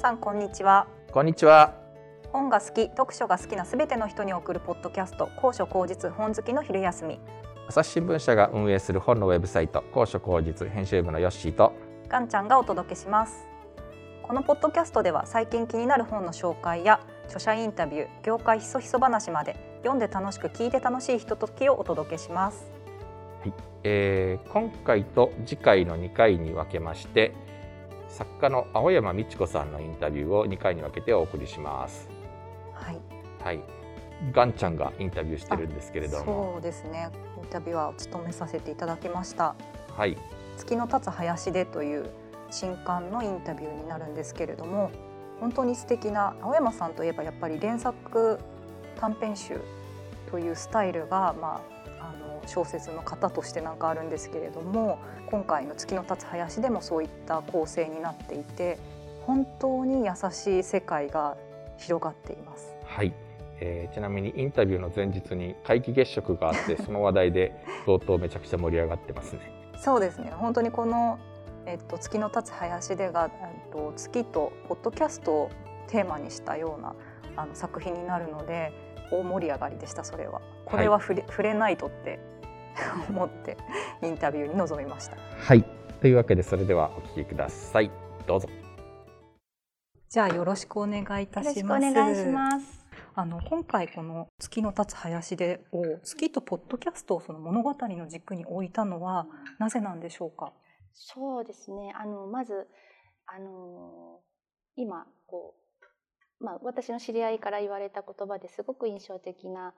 さんこんにちは。こんにちは。本が好き読書が好きなすべての人に送るポッドキャスト高所高実本好きの昼休み。朝日新聞社が運営する本のウェブサイト高所高実編集部のヨッシーとガンちゃんがお届けします。このポッドキャストでは最近気になる本の紹介や著者インタビュー業界ひそひそ話まで読んで楽しく聞いて楽しいひとときをお届けします。はい、えー、今回と次回の2回に分けまして作家の青山美智子さんのインタビューを2回に分けてお送りします。はい。はい。ガンちゃんがインタビューしてるんですけれども。そうですね。インタビューは務めさせていただきました。はい。月の立つ林でという新刊のインタビューになるんですけれども本当に素敵な青山さんといえばやっぱり連作短編集というスタイルが、まあ、あの小説の型としてなんかあるんですけれども今回の「月の立つ林」でもそういった構成になっていて本当に優しい世界が広がっています。はいえー、ちなみにインタビューの前日に皆既月食があって その話題で冒頭めちゃくちゃ盛り上がってますね。そうですね本当にこのえっと、月の立つ林でが、えっと、月とポッドキャストをテーマにしたようなあの作品になるので大盛り上がりでしたそれはこれは触れはい、触れないとって 思ってインタビューに臨みました。はい。というわけでそれではお聞きください。どうぞ。じゃあよろしくお願いいたします。お願いします。あの今回この月の立つ林でを月とポッドキャストをその物語の軸に置いたのはなぜなんでしょうか？そうですね。あのまずあの今こう、まあ、私の知り合いから言われた言葉ですごく印象的な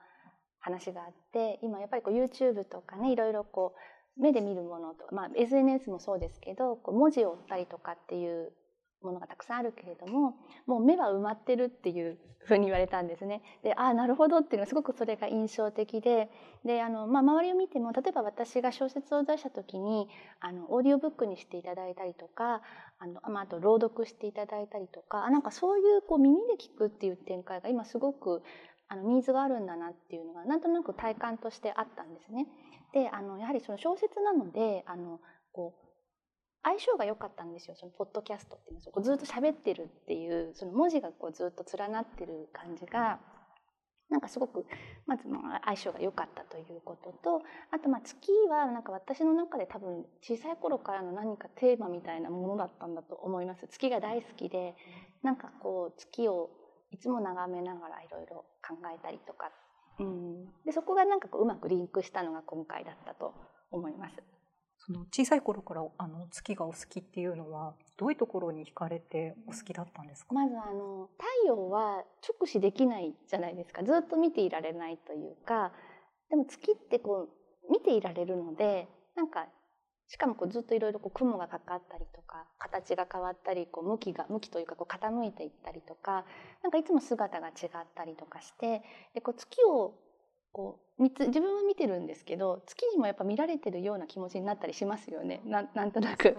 話があって今やっぱりこう YouTube とかねいろいろこう目で見るものと、まあ、SNS もそうですけどこう文字を追ったりとかっていうものがたくさんあるけれどももう目は埋まってるっていうふうに言われたんですね。でああなるほどっていうのはすごくそれが印象的でであの、まあ、周りを見ても例えば私が小説を出した時にあのオーディオブックにしていただいたりとかあの、まあ、あと朗読していただいたりとかなんかそういうこう耳で聞くっていう展開が今すごくあのニーズがあるんだなっていうのがなんとなく体感としてあったんですね。であのやはりその小説なのであのこう相性が良かったんですよ。そのポッドキャストっていうのは。こうずっと喋ってるっていうその文字がこうずっと連なってる感じがなんかすごくまず相性が良かったということとあとまあ月はなんか私の中で多分小さい頃からの何かテーマみたいなものだったんだと思います。月が大好きでなんかこう月をいつも眺めながらいろいろ考えたりとか、うん、でそこがなんかこううまくリンクしたのが今回だったと思います。その小さい頃からあの月がお好きっていうのはどういうところに惹かれてお好きだったんですか？まずあの太陽は直視できないじゃないですか。ずっと見ていられないというか。でも月ってこう見ていられるのでなんかしかもこうずっといろいろ雲がかかったりとか形が変わったりこう向きが向きというかこう傾いていったりとかなんかいつも姿が違ったりとかしてでこう月をこうつ自分は見てるんですけど月にもやっぱ見られてるような気持ちになったりしますよね。ななんとなく、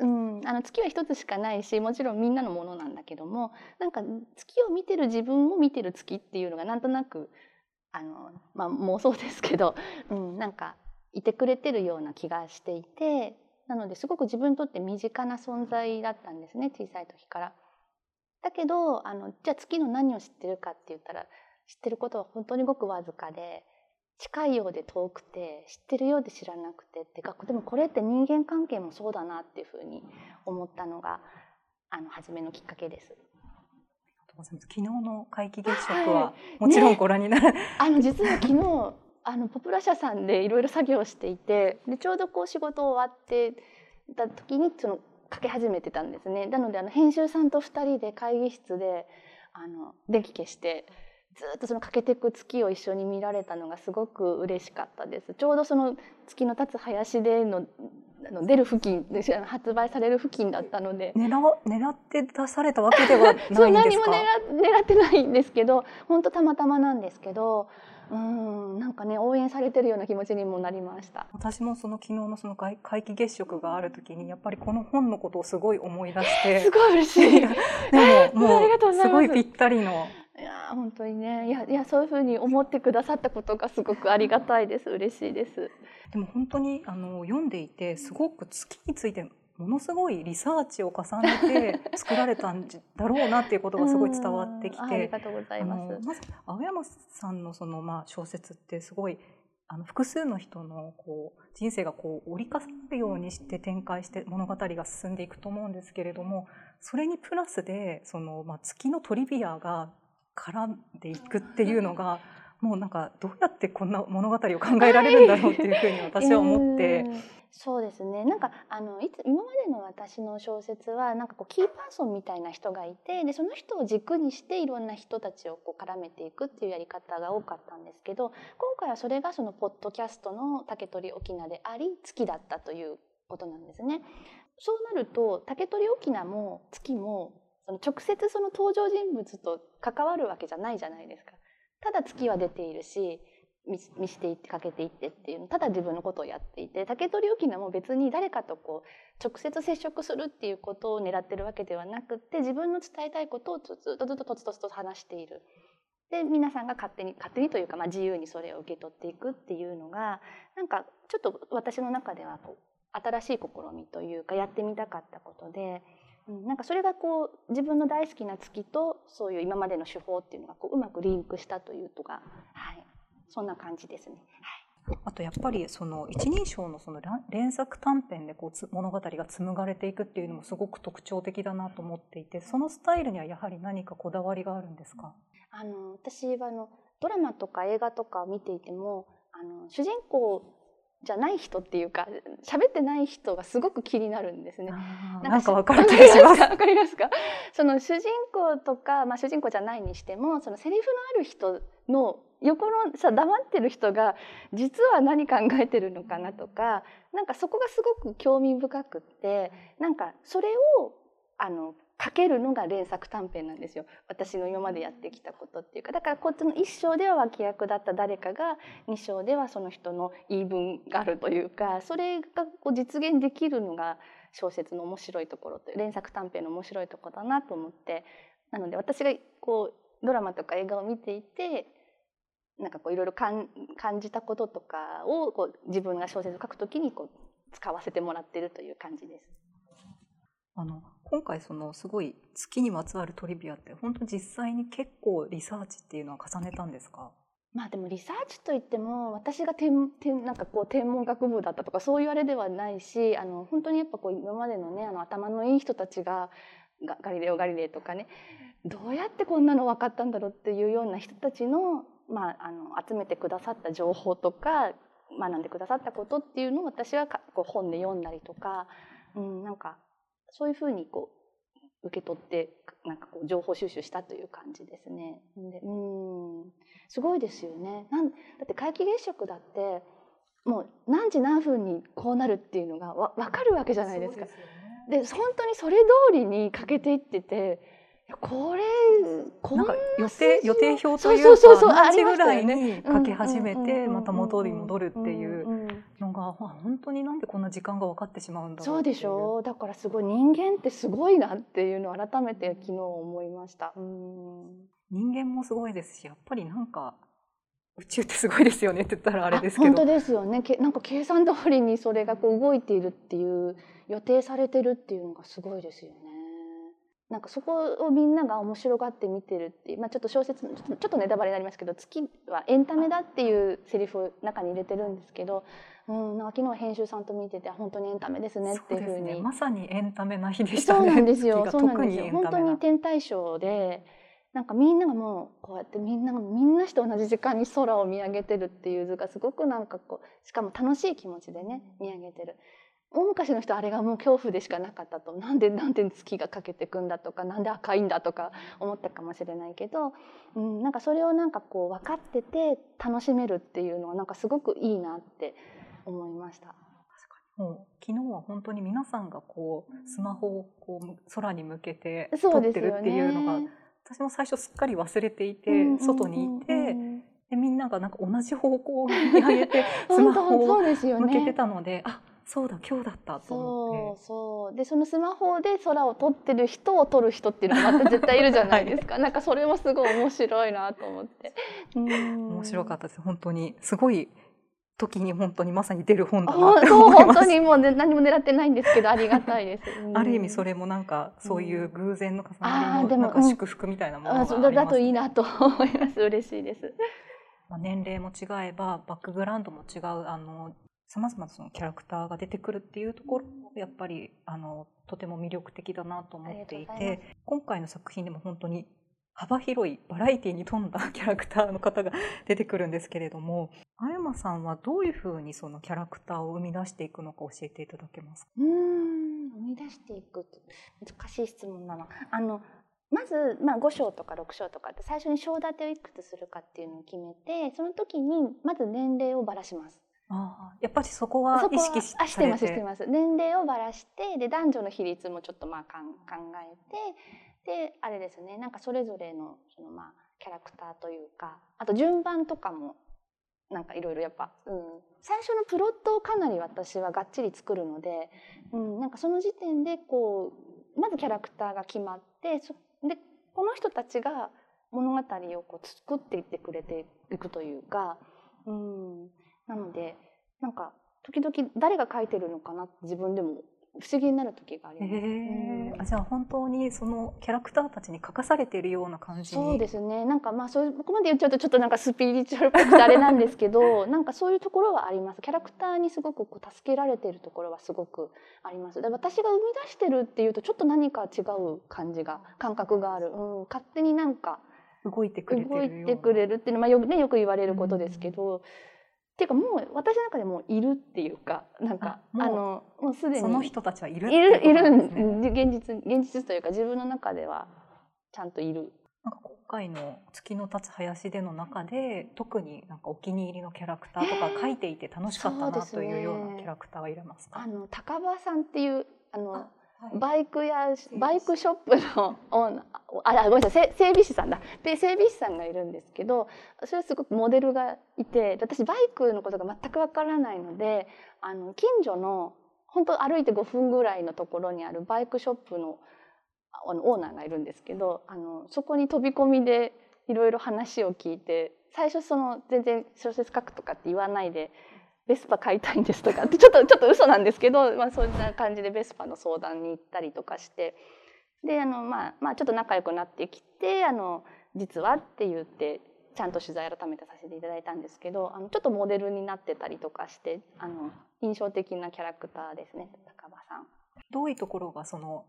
うん、あの月は一つしかないしもちろんみんなのものなんだけどもなんか月を見てる自分を見てる月っていうのがなんとなくあの、まあ、妄想ですけど、うん、なんかいてくれてるような気がしていてなのですごく自分にとって身近な存在だったんですね小さい時から。だけどあのじゃあ月の何を知ってるかって言ったら知ってることは本当にごくわずかで近いようで遠くて知ってるようで知らなくてってかでもこれって人間関係もそうだなっていうふうに思ったのがあの初めのきっかけです。昨日の皆既月食はもちろんご覧になる、はいね、あの実は昨日あのポプラ社さんでいろいろ作業していてでちょうどこう仕事終わってた時にそのかけ始めてたんですね。なのであの編集さんと2人で会議室であの電気消してずっとその欠けていく月を一緒に見られたのがすごく嬉しかったです。ちょうどその月の立つ林でのの出る付近で発売される付近だったので。狙狙って出されたわけではないんですか？そう何も狙狙ってないんですけど本当たまたまなんですけどうんなんかね応援されてるような気持ちにもなりました。私もその昨日のその皆既月食がある時にやっぱりこの本のことをすごい思い出して。すごい嬉しい。でももうすごいぴったりの。いや本当にねいやいやそういうふうに思ってくださったことがすごくありがたいです。嬉しいです。でも本当にあの読んでいてすごく月についてものすごいリサーチを重ねて 作られたんだろうなっていうことがすごい伝わってきて、ありがとうございます。まず青山さんのそのまあ小説ってすごいあの複数の人のこう人生がこう折り重なるようにして展開して物語が進んでいくと思うんですけれどもそれにプラスでその、まあ、月のトリビアが絡んでいくっていうのがもうなんかどうやってこんな物語を考えられるんだろうっていうふうに私は思って。そうですねなんかあのいつ今までの私の小説はなんかこうキーパーソンみたいな人がいてでその人を軸にしていろんな人たちをこう絡めていくっていうやり方が多かったんですけど今回はそれがそのポッドキャストの竹取沖縄であり月だったということなんですね。そうなると竹取沖縄も月もその直接その登場人物と関わるわけじゃないじゃないですか。ただ月は出ているし見していってかけていってっていうただ自分のことをやっていて竹取沖縄も別に誰かとこう直接接触するっていうことを狙ってるわけではなくて自分の伝えたいことをずっとずっととつとつと話している。で皆さんが勝手に勝手にというか、まあ、自由にそれを受け取っていくっていうのがなんかちょっと私の中ではこう新しい試みというかやってみたかったことで。うん、なんかそれがこう自分の大好きな月とそういう今までの手法っていうのがこううまくリンクしたというとが、はい、そんな感じですね。はい、あとやっぱりその一人称のその連作短編でこう物語が紡がれていくっていうのもすごく特徴的だなと思っていてそのスタイルにはやはり何かこだわりがあるんですか？あの私はあのドラマとか映画とかを見ていてもあの主人公じゃない人っていうか喋ってない人がすごく気になるんですね。なんかわかる気がします。わかりますか？その主人公とかまあ主人公じゃないにしてもそのセリフのある人の横のさ黙ってる人が実は何考えてるのかなとかなんかそこがすごく興味深くってなんかそれをあの書けるのが連作短編なんですよ。私の今までやってきたことっていうか。だからこっちの1章では脇役だった誰かが2章ではその人の言い分があるというかそれがこう実現できるのが小説の面白いところと連作短編の面白いところだなと思って。なので私がこうドラマとか映画を見ていてなんかこういろいろ感じたこととかをこう自分が小説を書くときにこう使わせてもらってるという感じです。あの今回そのすごい月にまつわるトリビアって本当実際に結構リサーチっていうのは重ねたんですか？まあでもリサーチといっても私が天天なんかこう天文学部だったとかそういうあれではないしあの本当にやっぱこう今までのねあの頭のいい人たちがガリレオ・ガリレイとかねどうやってこんなの分かったんだろうっていうような人たちのまあ、あの集めてくださった情報とか学んでくださったことっていうのを私はこう本で読んだりとか、うん、なんかそういうふうにこう受け取ってなんかこう情報収集したという感じですね。でうん。すごいですよね。なんだって皆既月食だってもう何時何分にこうなるっていうのがわ分かるわけじゃないですか。で、ね、本当にそれ通りに欠けていっててこれこんな予定予定表というか何時ぐらいに書き始めてまた元に戻るっていうのが本当になんでこんな時間が分かってしまうんだろうそうでしょ。うだからすごい人間ってすごいなっていうのを改めて昨日思いました。人間もすごいです。しやっぱりなんか宇宙ってすごいですよねって言ったらあれですけど。本当ですよね。けなんか計算通りにそれがこう動いているっていう予定されてるっていうのがすごいですよね。なんかそこをみんなが面白がって見てるっていう、まあ、ちょっと小説ちょっとネタバレになりますけど月はエンタメだっていうセリフを中に入れてるんですけど、うん、なんか昨日編集さんと見てて本当にエンタメですねっていうふうに、ね、まさにエンタメな日でしたね。そうなんですよ。そうなんですよ。本当に天体ショーでなんかみんながもうこうやってみんながみんなして同じ時間に空を見上げてるっていう図がすごくなんかこうしかも楽しい気持ちでね見上げてる。大昔の人あれがもう恐怖でしかなかったと。なんでなんで月がかけてくんだとかなんで赤いんだとか思ったかもしれないけど、うん、なんかそれをなんかこう分かってて楽しめるっていうのはなんかすごくいいなって思いました。もう昨日は本当に皆さんがこうスマホをこう空に向けて撮ってるっていうのが、私も最初すっかり忘れていて、外にいて、でみんながなんか同じ方向に上げて スマホを向けてたので、あそうだ今日だったと思って。そうでそのスマホで空を撮ってる人を撮る人っていうのがまた絶対いるじゃないですか、はい、なんかそれもすごい面白いなと思って。面白かったです。本当に。すごい時に本当にまさに出る本だなってそう思います。本当にもう、ね、何も狙ってないんですけどありがたいです。うん。ある意味それもなんかそういう偶然の重あなりーでものなんか祝福みたいなものがありますね。だだといいなと思います。嬉しいです。まあ、年齢も違えばバックグラウンドも違うあのさまざまなそのキャラクターが出てくるっていうところもやっぱりあのとても魅力的だなと思っていて今回の作品でも本当に幅広いバラエティに富んだキャラクターの方が出てくるんですけれどもあやまさんはどういうふうにそのキャラクターを生み出していくのか教えていただけますか？うーん生み出していく難しい質問だな。あのまず、まあ、5章とか6章とかって最初に章立てをいくつするかっていうのを決めてその時にまず年齢をばらします。あーやっぱりそこは意識しあしてますしてます。年齢をばらしてで男女の比率もちょっとまあかん考えてであれですね。なんかそれぞれのそのまあキャラクターというかあと順番とかもなんかいろいろやっぱ、うん、最初のプロットをかなり私はがっちり作るので、うん、なんかその時点でこうまずキャラクターが決まってそでこの人たちが物語をこう作っていってくれていくというか、うん、なのでなんか時々誰が書いてるのかなって自分でも不思議になる時がありへます。えうん。あじゃあ本当にそのキャラクターたちに書かされているような感じに？そうですね。なんかまあそういうここまで言っちゃうとちょっとなんかスピリチュアルっぽくてあれなんですけどなんかそういうところはあります。キャラクターにすごくこう助けられているところはすごくあります。で私が生み出してるっていうとちょっと何か違う感じが感覚がある、うん、勝手になんか動いてくれてる動な。いてくれるっていうのは、まあ、よくねよく言われることですけど、っていうかもう私の中でもういるっていうかなんかあのもうすでにその人たちはいるっているいる現実現実というか自分の中ではちゃんといる。なんか今回の月の立つ林での中で特になんかお気に入りのキャラクターとか書いていて楽しかったなというようなキャラクターはいれますか？あ。の高場さんっていうあのはいバイクや士。バイクショップのオーナー ああごめんなさい。せ整備士さんだ。で整備士さんがいるんですけどそれはすごくモデルがいて私バイクのことが全くわからないのであの近所の本当歩いて5分ぐらいのところにあるバイクショップのあのオーナーがいるんですけどあのそこに飛び込みでいろいろ話を聞いて最初その全然小説書くとかって言わないでベスパ買いたいんですとかってちょっと ちょっと嘘なんですけど、まあ、そんな感じでベスパの相談に行ったりとかしてであの、まあ、まあちょっと仲良くなってきてあの実はって言ってちゃんと取材改めてさせていただいたんですけどあのちょっとモデルになってたりとかしてあの印象的なキャラクターですね高場さん。どういうところがその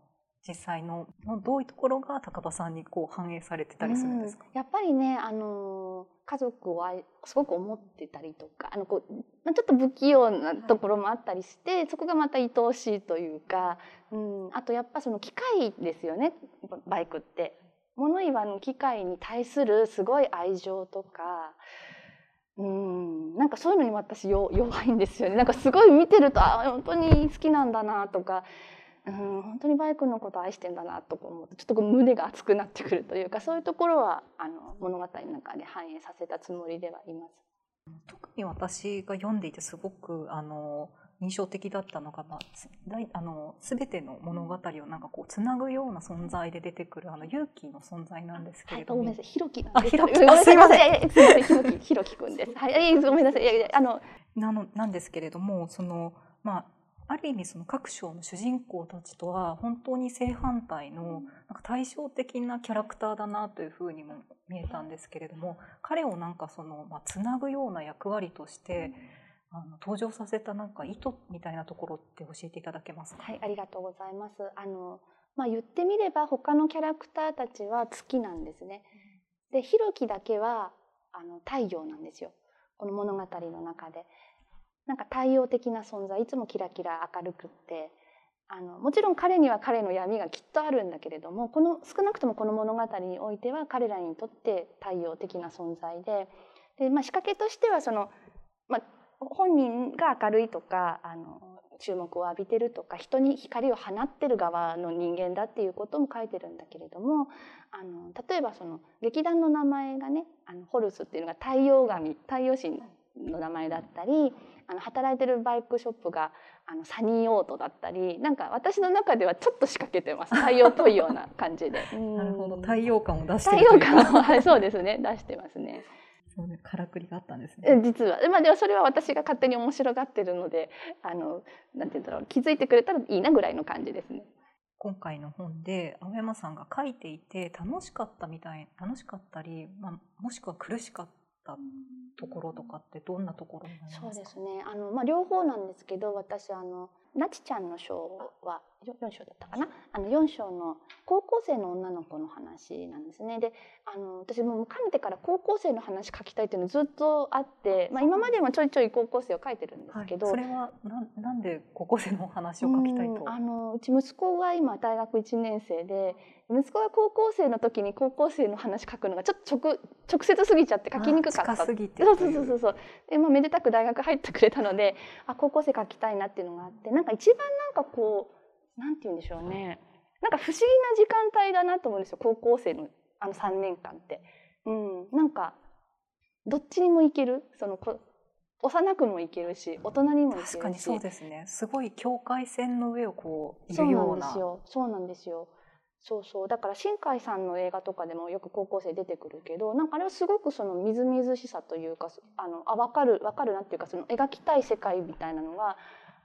実際のどういうところが高場さんにこう反映されてたりするんですか？うんやっぱりね、あのー家族を愛すごく思ってたりとかあのこう、まあ、ちょっと不器用なところもあったりして、そこがまた愛おしいというか、うん、あとやっぱその機械ですよねババイクって。物言わぬ機械に対するすごい愛情とか。うん、なんかそういうのに私よ弱いんですよねなんかすごい見てるとあ本当に好きなんだなとかうん、本当にバイクのこと愛してんだなとか思うとちょっとこう胸が熱くなってくるというかそういうところはあの物語の中で反映させたつもりではいます。特に私が読んでいてすごくあの印象的だったのが、まあ、あの全ての物語をなんかこうつなぐような存在で出てくるあの勇気の存在なんですけはい、れども、ごめんなさい、ひろきなんあです。ひろき。すいません。すいません、ひろき、ひろきくんです。はい、えごめんなさい、いやいや、あの、なのなんですけれどもそのまあある意味その各章の主人公たちとは本当に正反対のなんか対照的なキャラクターだなというふうにも見えたんですけれども彼をなんかその、まあ、つなぐような役割としてあの登場させたなんか意図みたいなところって教えていただけますか、はい、ありがとうございます。あの、まあ、言ってみれば、他のキャラクターたちは月なんですね。で、ひろきだけは、あの、太陽なんですよ。この物語の中で。なんか太陽的な存在、いつもキラキラ明るくって。あのもちろん彼には彼の闇がきっとあるんだけれどもこの少なくともこの物語においては彼らにとって太陽的な存在でで、まあ、仕掛けとしてはその、まあ、本人が明るいとかあの注目を浴びてるとか人に光を放ってる側の人間だっていうことも書いてるんだけれどもあの例えばその劇団の名前がねあのホルスっていうのが太陽神太陽神の名前だったりあの働いてるバイクショップがあのサニーオートだったりなんか私の中ではちょっと仕掛けてます太陽っぽいような感じで。なるほどうん太陽感を出して太陽るというか感をはいそうですね出してますね。そうね、からくりがあったんですね。実は、まあ、でもそれは私が勝手に面白がってるので、あの、なんて言うんだろう、気づいてくれたらいいなぐらいの感じですね。今回の本で青山さんが書いていて楽しかったみたい楽しかったり、まあ、もしくは苦しかったところとかってどんなところになりますかそうですね。あの、まあ、両方なんですけど私あのなちちゃんの章は4章だったかな？あの4章の高校生の女の子の話なんですね。であの私もかねてから高校生の話書きたいっていうのずっとあって、まあ、今までもちょいちょい高校生を書いてるんですけど、はい、それはななんで高校生の話を書きたいと？あのうち息子が今大学1年生で息子が高校生の時に高校生の話書くのがちょっと直直接すぎちゃって書きにくかった。そうそうそうそう。で、まあ、めでたく大学入ってくれたのであ高校生書きたいなっていうのがあってなんか一番なんかこうなんて言うんでしょうね。なんか不思議な時間帯だなと思うんですよ高校生のあの3年間って。うん、なんかどっちにもいける。そのこ幼くもいけるし大人にもいけるし。確かにそうですね。すごい境界線の上をこういるような。そうなんですよ。そうそうそうだから新海さんの映画とかでもよく高校生出てくるけどなんかあれはすごくそのみずみずしさというかあのあ分かる分かるなっていうかその描きたい世界みたいなのが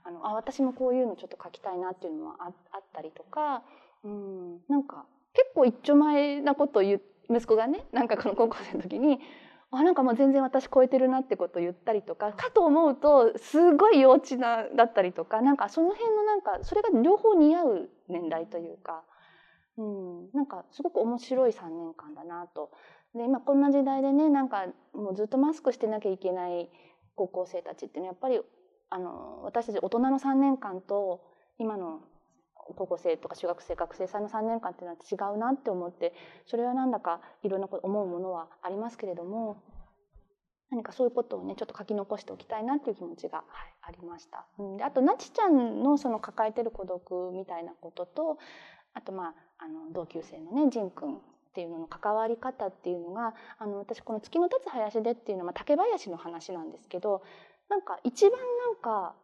あのあ私もこういうのちょっと描きたいなっていうのはああったりとか、うん、なんか結構一丁前なことを言息子がねなんかこの高校生の時にあなんかもう全然私超えてるなってことを言ったりとかかと思うとすごい幼稚なだったりとかなんかその辺のなんかそれが両方似合う年代というか。うん、なんかすごく面白い3年間だなと。で今こんな時代でねなんかもうずっとマスクしてなきゃいけない高校生たちっていうのはやっぱりあの私たち大人の3年間と今の高校生とか中学生学生さんの3年間っていうのは違うなって思ってそれはなんだかいろんなこと思うものはありますけれども何かそういうことをねちょっと書き残しておきたいなっていう気持ちが、はい、ありました。うん、であとなちちゃんのその抱えてる孤独みたいなこととあとまああの同級生のね仁君っていうのの関わり方っていうのがあの私この「月の立つ林で」っていうのは、まあ、竹林の話なんですけどなんか一番なんか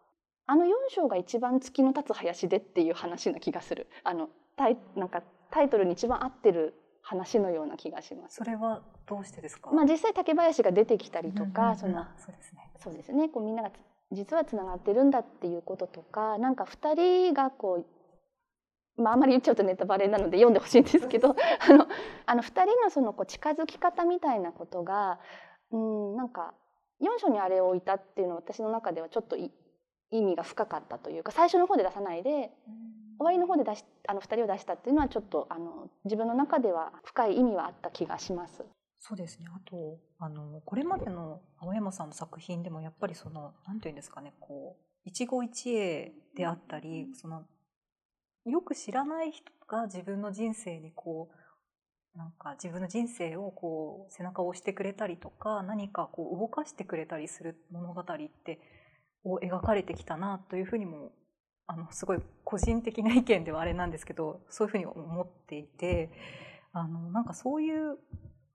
あの4章が一番月の立つ林でっていう話な気がするあのタイなんかタイトルに一番合ってる話のような気がします。それはどうしてですか？まあ実際竹林が出てきたりとか、そのそうですね。そうですね。こうみんなが実はつながってるんだっていうこととか、なんか二人がこうまああまり言っちゃうとネタバレなので読んでほしいんですけど、あのあの二人のそのこう近づき方みたいなことが、うんなんか4章にあれを置いたっていうのは私の中ではちょっと意味が深かったというか最初の方で出さないで終わりの方で出しあの2人を出したっていうのはちょっとあの自分の中では深い意味はあった気がします。そうですね。あとあのこれまでの青山さんの作品でもやっぱりその何て言うんですかねこう一期一会であったりそのよく知らない人が自分の人生にこうなんか自分の人生をこう背中を押してくれたりとか何かこう動かしてくれたりする物語ってを描かれてきたなというふうにもあのすごい個人的な意見ではあれなんですけどそういうふうに思っていてあのなんかそういう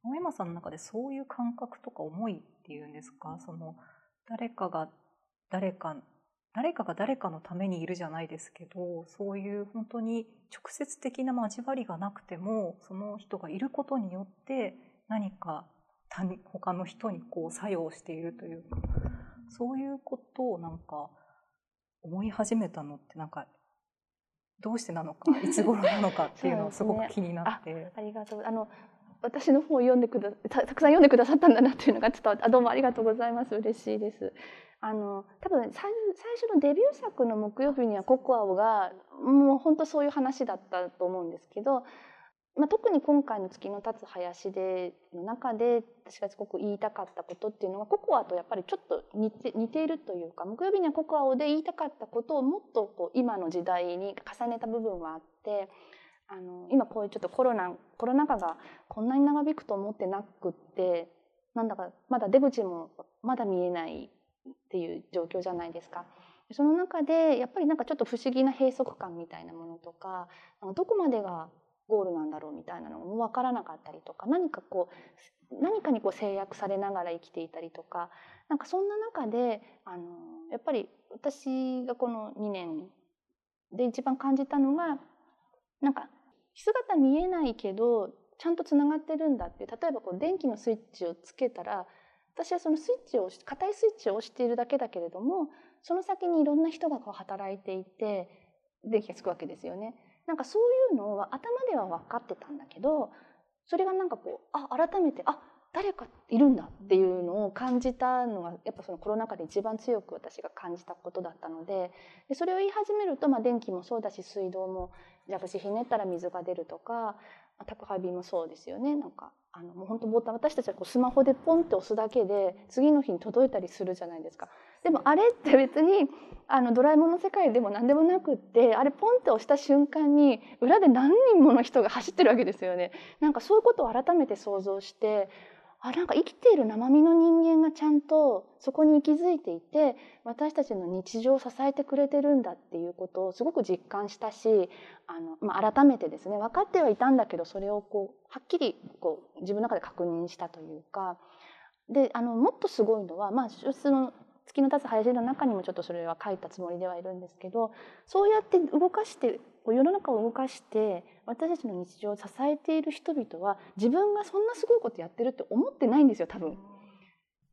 青山さんの中でそういう感覚とか思いっていうんですか？その誰かが誰か誰かが誰かのためにいるじゃないですけどそういう本当に直接的な交わりがなくてもその人がいることによって何か他他の人にこう作用しているというかそういうことをなんか思い始めたのってなんかどうしてなのかいつ頃なのかっていうのをすごく気になって。ね、あありがとうあの私の本を読んでくだたたくさん読んでくださったんだなっていうのが伝わってあどうもありがとうございます嬉しいです。あの多分最初のデビュー作の木曜日にはココアオがもう本当そういう話だったと思うんですけど、まあ、特に今回の「月の立つ林で」の中で私がすごく言いたかったことっていうのはココアとやっぱりちょっと似て似ているというか木曜日にはココアオで言いたかったことをもっとこう今の時代に重ねた部分はあって。あの今こういうちょっとコロナコロナ禍がこんなに長引くと思ってなくってなんだかまだ出口もまだ見えないっていう状況じゃないですか。その中でやっぱりなんかちょっと不思議な閉塞感みたいなものとかどこまでがゴールなんだろうみたいなのも分からなかったりとか何かこう何かにこう制約されながら生きていたりとかなんかそんな中であのやっぱり私がこの2年で一番感じたのがなんか姿見えないけどちゃんとつながってるんだって例えばこう電気のスイッチをつけたら私はそのスイッチを硬いスイッチを押しているだけだけれどもその先にいろんな人がこう働いていて電気がつくわけですよね。なんかそういうのは頭では分かってたんだけどそれがなんかこうあ改めてあ誰かいるんだっていうのを感じたのがやっぱそのコロナ禍で一番強く私が感じたことだったのででそれを言い始めると、まあ、電気もそうだし水道も蛇口ひねったら水が出るとか宅配便もそうですよねなんかあのもう本当ボタン私たちはこうスマホでポンって押すだけで次の日に届いたりするじゃないですか。でもあれって別にあのドラえもんの世界でも何でもなくってあれポンって押した瞬間に裏で何人もの人が走ってるわけですよね。なんかそういうことを改めて想像してあなんか生きている生身の人間がちゃんとそこに息づいていて私たちの日常を支えてくれてるんだっていうことをすごく実感したしあの、まあ、改めてですね分かってはいたんだけどそれをこうはっきりこう自分の中で確認したというか。であのもっとすごいのは、まあ、その月の立つ林の中にもちょっとそれは書いたつもりではいるんですけどそうやって動かして世の中を動かして私たちの日常を支えている人々は自分がそんなすごいことやってるって思ってないんですよ多分。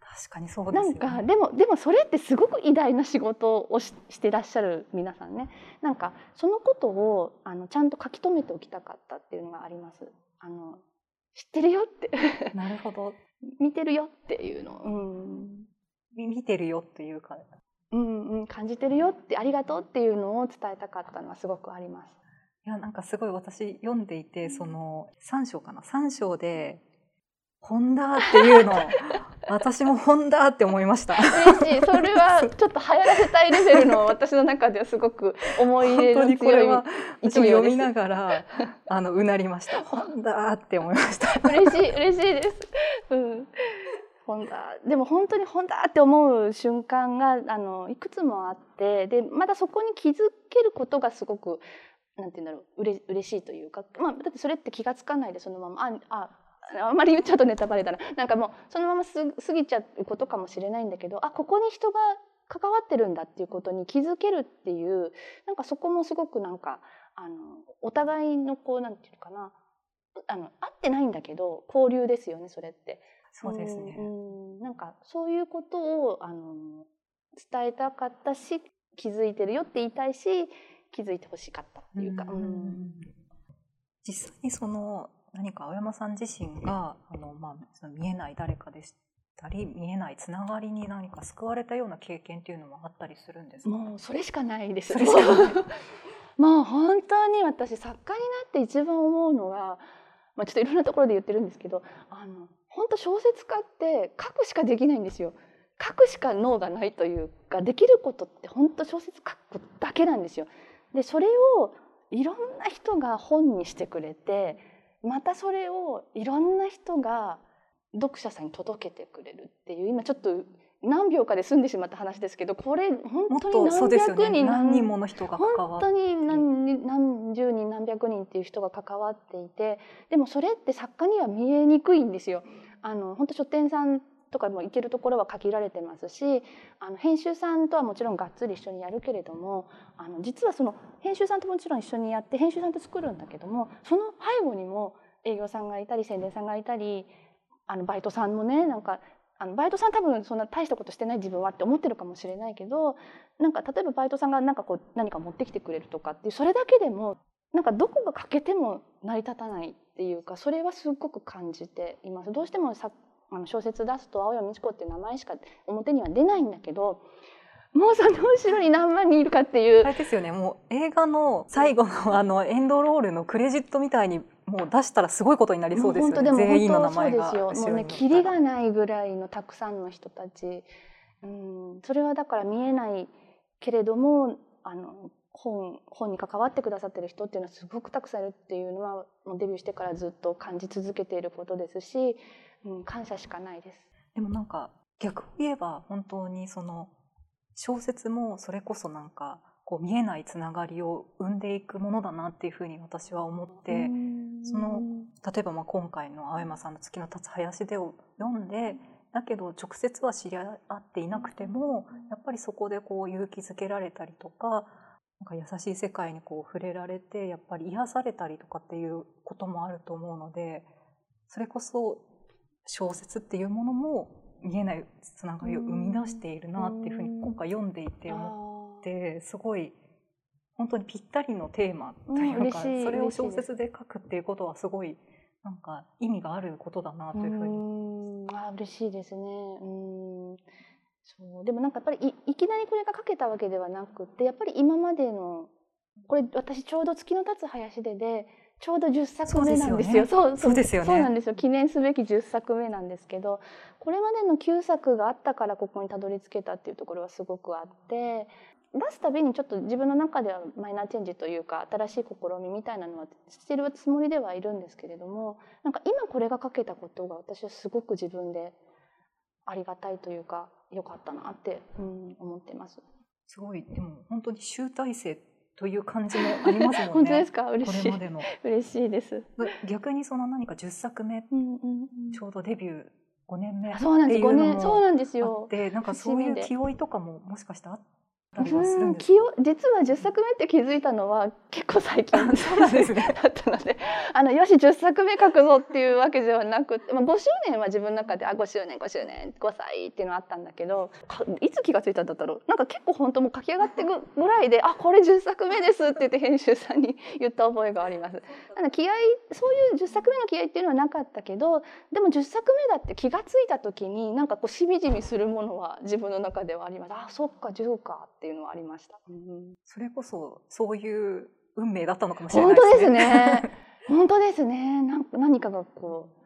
確かにそうです、ね、なんかでもでもそれってすごく偉大な仕事をししてらっしゃる皆さんね。なんかそのことをあのちゃんと書き留めておきたかったっていうのがあります。あの知ってるよって。なるほど。見てるよっていうの、うん、見てるよっていうか。うんうん、感じてるよってありがとうっていうのを伝えたかったのはすごくあります。いやなんかすごい私読んでいてその3章かな？3章で「ホンダ」っていうの。私もホンダって思いました。嬉しい。それはちょっと流行らせたいレベルの私の中ではすごく思い入れの強い一応読みながらあのうなりました「ホンダ」って思いました。嬉しい嬉しいです、うん本だでも本当に本だって思う瞬間があのいくつもあってでまだそこに気づけることがすごくなんて言うんだろううれ嬉しいというか、まあ、だってそれって気が付かないでそのままあああんまり言っちゃうとネタバレだななんかもうそのまます過ぎちゃうことかもしれないんだけどあここに人が関わってるんだっていうことに気づけるっていうなんかそこもすごくなんかあのお互いのこうなんていうのかなあの会ってないんだけど交流ですよねそれって。そうですね、うん、なんかそういうことをあの伝えたかったし気づいてるよって言いたいし気づいてほしかったっていうか。うん、実際にその何か青山さん自身があの、まあ、その見えない誰かでしたり見えないつながりに何か救われたような経験っていうのもあったりするんですか？もうそれしかないです。それしかない。もう本当に私作家になって一番思うのは、まあ、ちょっといろんなところで言ってるんですけどあの本当小説家って書くしかできないんですよ。書くしか脳がないというかできることって本当小説書くだけなんですよ。でそれをいろんな人が本にしてくれてまたそれをいろんな人が読者さんに届けてくれるっていう今ちょっと何秒かで済んでしまった話ですけどこれ本当に何百人、ね、何人もの人が本当に何何十人何百人っていう人が関わっていてでもそれって作家には見えにくいんですよ。あの本当書店さんとかも行けるところは限られてますしあの編集さんとはもちろんがっつり一緒にやるけれどもあの実はその編集さんともちろん一緒にやって編集さんと作るんだけどもその背後にも営業さんがいたり宣伝さんがいたりあのバイトさんもねなんかあのバイトさん多分そんな大したことしてない自分はって思ってるかもしれないけどなんか例えばバイトさんがなんかこう何か持ってきてくれるとかっていうそれだけでもなんかどこが欠けても成り立たないっていうかそれはすごく感じています。どうしてもさあの小説出すと青山美智子っていう名前しか表には出ないんだけどもうその後ろに何万人いるかっていう。あれですよねもう映画の最後の あのエンドロールのクレジットみたいにもう出したらすごいことになりそうですよね。全員の名前がそうですよ。もうねキリがないぐらいのたくさんの人たち。うん、それはだから見えないけれどもあの本本に関わってくださってる人っていうのはすごくたくさんいるっていうのはもうデビューしてからずっと感じ続けていることですし、うん、感謝しかないです。でもなんか逆を言えば本当にその小説もそれこそなんかこう見えないつながりを生んでいくものだなっていうふうに私は思ってその例えばまあ今回の青山さんの「月の立つ林で」を読んでだけど直接は知り合っていなくてもやっぱりそこでこう勇気づけられたりとかなんか優しい世界にこう触れられてやっぱり癒されたりとかっていうこともあると思うのでそれこそ小説っていうものも見えないつながりを生み出しているなっていうふうに今回読んでいて思ってすごい本当にぴったりのテーマというか、それを小説で書くっていうことはすごいなんか意味があることだなというふうに。あ嬉しいですね。うんそうでもなんかやっぱりいいきなりこれが書けたわけではなくてやっぱり今までのこれ私ちょうど月の立つ林ででちょうど10作目なんですよ。そうそうですよね。そうなんですよ。記念すべき10作目なんですけど、これまでの9作があったからここにたどり着けたっていうところはすごくあって、出すたびにちょっと自分の中ではマイナーチェンジというか新しい試みみたいなのはしてるつもりではいるんですけれども、なんか今これが書けたことが私はすごく自分でありがたいというか良かったなって、うん、思ってます。すごいでも本当に集大成という感じもありますもんね。本当ですか？嬉しい。これまでの嬉しいです。逆にその何か10作目、うんうんうん、ちょうどデビュー5年目そうなんです5年そうなんですよ。でなんかそういう気負いとかももしかしてあったりはするんですか。実は10作目って気づいたのは結構最近そうなんですね。だったので、あのよし10作目書くぞっていうわけではなくて、まあ5周年は自分の中であ5周年5周年5歳っていうのはあったんだけど、いつ気がついたんだったろう？なんか結構本当も書き上がってぐらいで、あこれ10作目ですって言って編集さんに 言った覚えがあります。あの気合そういう10作目の気合っていうのはなかったけど、でも10作目だって気がついた時になんかこうしみじみするものは自分の中ではあります。あそっか10かっていうのはありました。うん、それこそそういう運命だったのかもしれないですね。本当ですね。なん何かがこう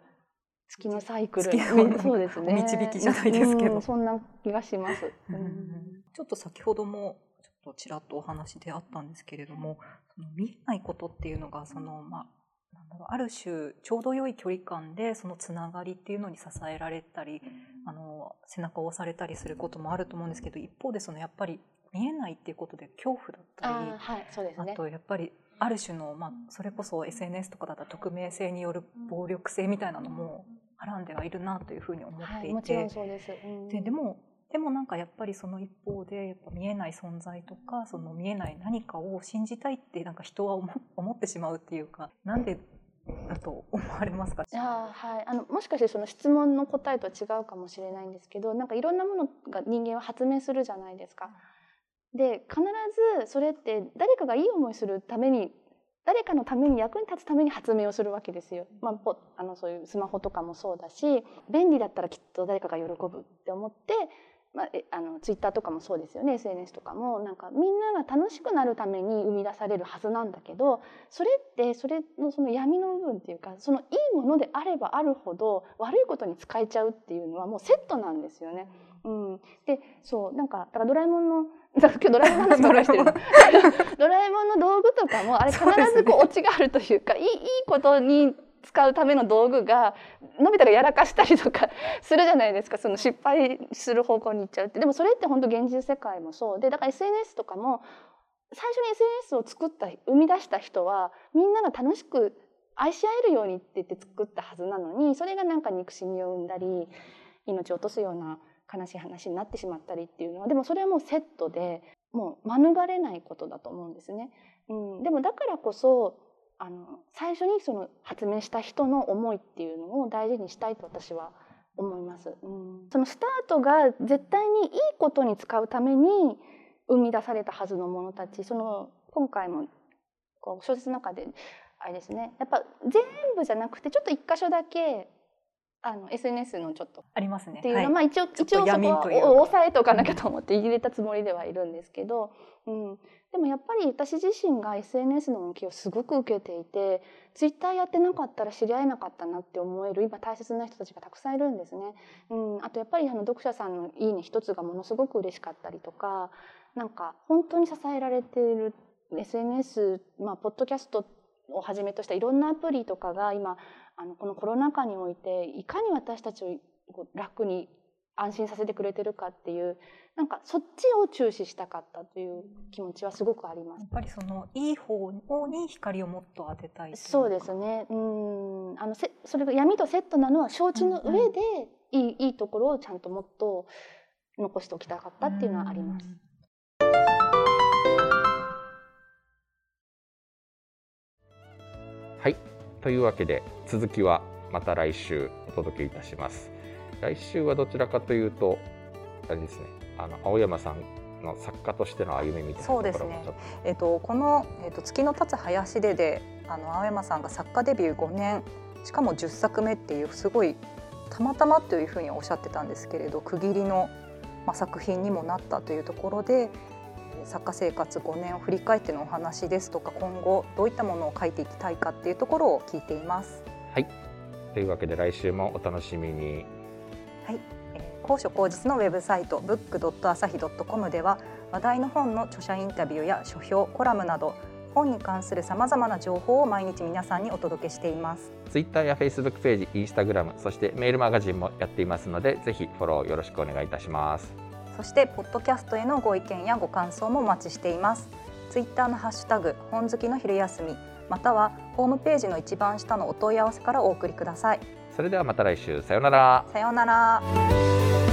月のサイクル、そうですね。導きじゃないですけど、うん、そんな気がします。うん、ちょっと先ほどもちょっとちらっとお話であったんですけれども、その見えないことっていうのがそのまあなんだろうある種ちょうど良い距離感でそのつながりっていうのに支えられたり、あの背中を押されたりすることもあると思うんですけど、一方でそのやっぱり見えないっていうことで恐怖だったり、はいそうですね、あとやっぱりある種の、まあ、それこそ SNS とかだったら匿名性による暴力性みたいなのもはらんではいるなというふうに思っていて、はい、でででもでもなんかやっぱりその一方でやっぱ見えない存在とかその見えない何かを信じたいってなんか人は思ってしまうっていうかなんでだと思われますか？いや、はい、あのもしかしてその質問の答えとは違うかもしれないんですけどなんかいろんなものが人間は発明するじゃないですか。で必ずそれって誰かがいい思いするために誰かのために役に立つために発明をするわけですよ。まあ、あのそういうスマホとかもそうだし便利だったらきっと誰かが喜ぶって思って、まあ、あのツイッターとかもそうですよね。SNS とかも。なんかみんなが楽しくなるために生み出されるはずなんだけどそれってそれのその闇の部分っていうかそのいいものであればあるほど悪いことに使えちゃうっていうのはもうセットなんですよね。うん、でそうなんかだからドラえもんの 今日ドラえもんの話ばしてる。ドラえもんの道具とかもあれ必ずこうオチがあるというかいいいいことに使うための道具がのび太がやらかしたりとか するじゃないですか。その失敗する方向に行っちゃうって。でもそれって本当現実世界もそう。でだから SNS とかも最初に SNS を作った生み出した人はみんなが楽しく愛し合えるようにって言って作ったはずなのにそれがなんか憎しみを生んだり命を落とすような悲しい話になってしまったりっていうのはでもそれはもうセットでもう免れないことだと思うんですね。うん、でもだからこそあの最初にその発明した人の思いっていうのを大事にしたいと私は思います。うん、そのスタートが絶対にいいことに使うために生み出されたはずのものたちその今回もこう小説の中であれですねやっぱ全部じゃなくてちょっと一箇所だけあの SNS のちょっと。ありますね。っていうのは、はい、まあ一応一応そこは抑えておかなきゃと思って入れたつもりではいるんですけど、うん、でもやっぱり私自身が SNS の動きをすごく受けていて、ツイッターやってなかったら知り合えなかったなって思える今大切な人たちがたくさんいるんですね。うん、あとやっぱりあの読者さんのいいね一つがものすごく嬉しかったりとか、なんか本当に支えられている SNS、まあポッドキャストをはじめとしたいろんなアプリとかが今あのこのコロナ禍においていかに私たちを楽に安心させてくれてるかっていうなんかそっちを注視したかったという気持ちはすごくあります。やっぱりそのいい方に光をもっと当てたいそうですね。うんあのせそれが闇とセットなのは承知の上で、いいいいところをちゃんともっと残しておきたかったっていうのはあります。はいというわけで続きはまた来週お届けいたします。来週はどちらかというとあれですねあの青山さんの作家としての歩みみたいなところもちょっと、えっと、この、えっと「月の立つ林でで」あの青山さんが作家デビュー5年しかも10作目っていうすごいたまたまというふうにおっしゃってたんですけれど区切りの、まあ、作品にもなったというところで作家生活5年を振り返ってのお話ですとか今後どういったものを書いていきたいかっていうところを聞いています。はいというわけで来週もお楽しみに。はい、えー高所高実のウェブサイト book.asahi.com では話題の本の著者インタビューや書評コラムなど本に関するさまざまな情報を毎日皆さんにお届けしています。ツイッターやフェイスブックページ、インスタグラム、そしてメールマガジンもやっていますので、ぜひフォローよろしくお願いいたします。そしてポッドキャストへのご意見やご感想もお待ちしています。ツイッターのハッシュタグ本好きの昼休みまたはホームページの一番下のお問い合わせからお送りください。それではまた来週、さようなら。さようなら。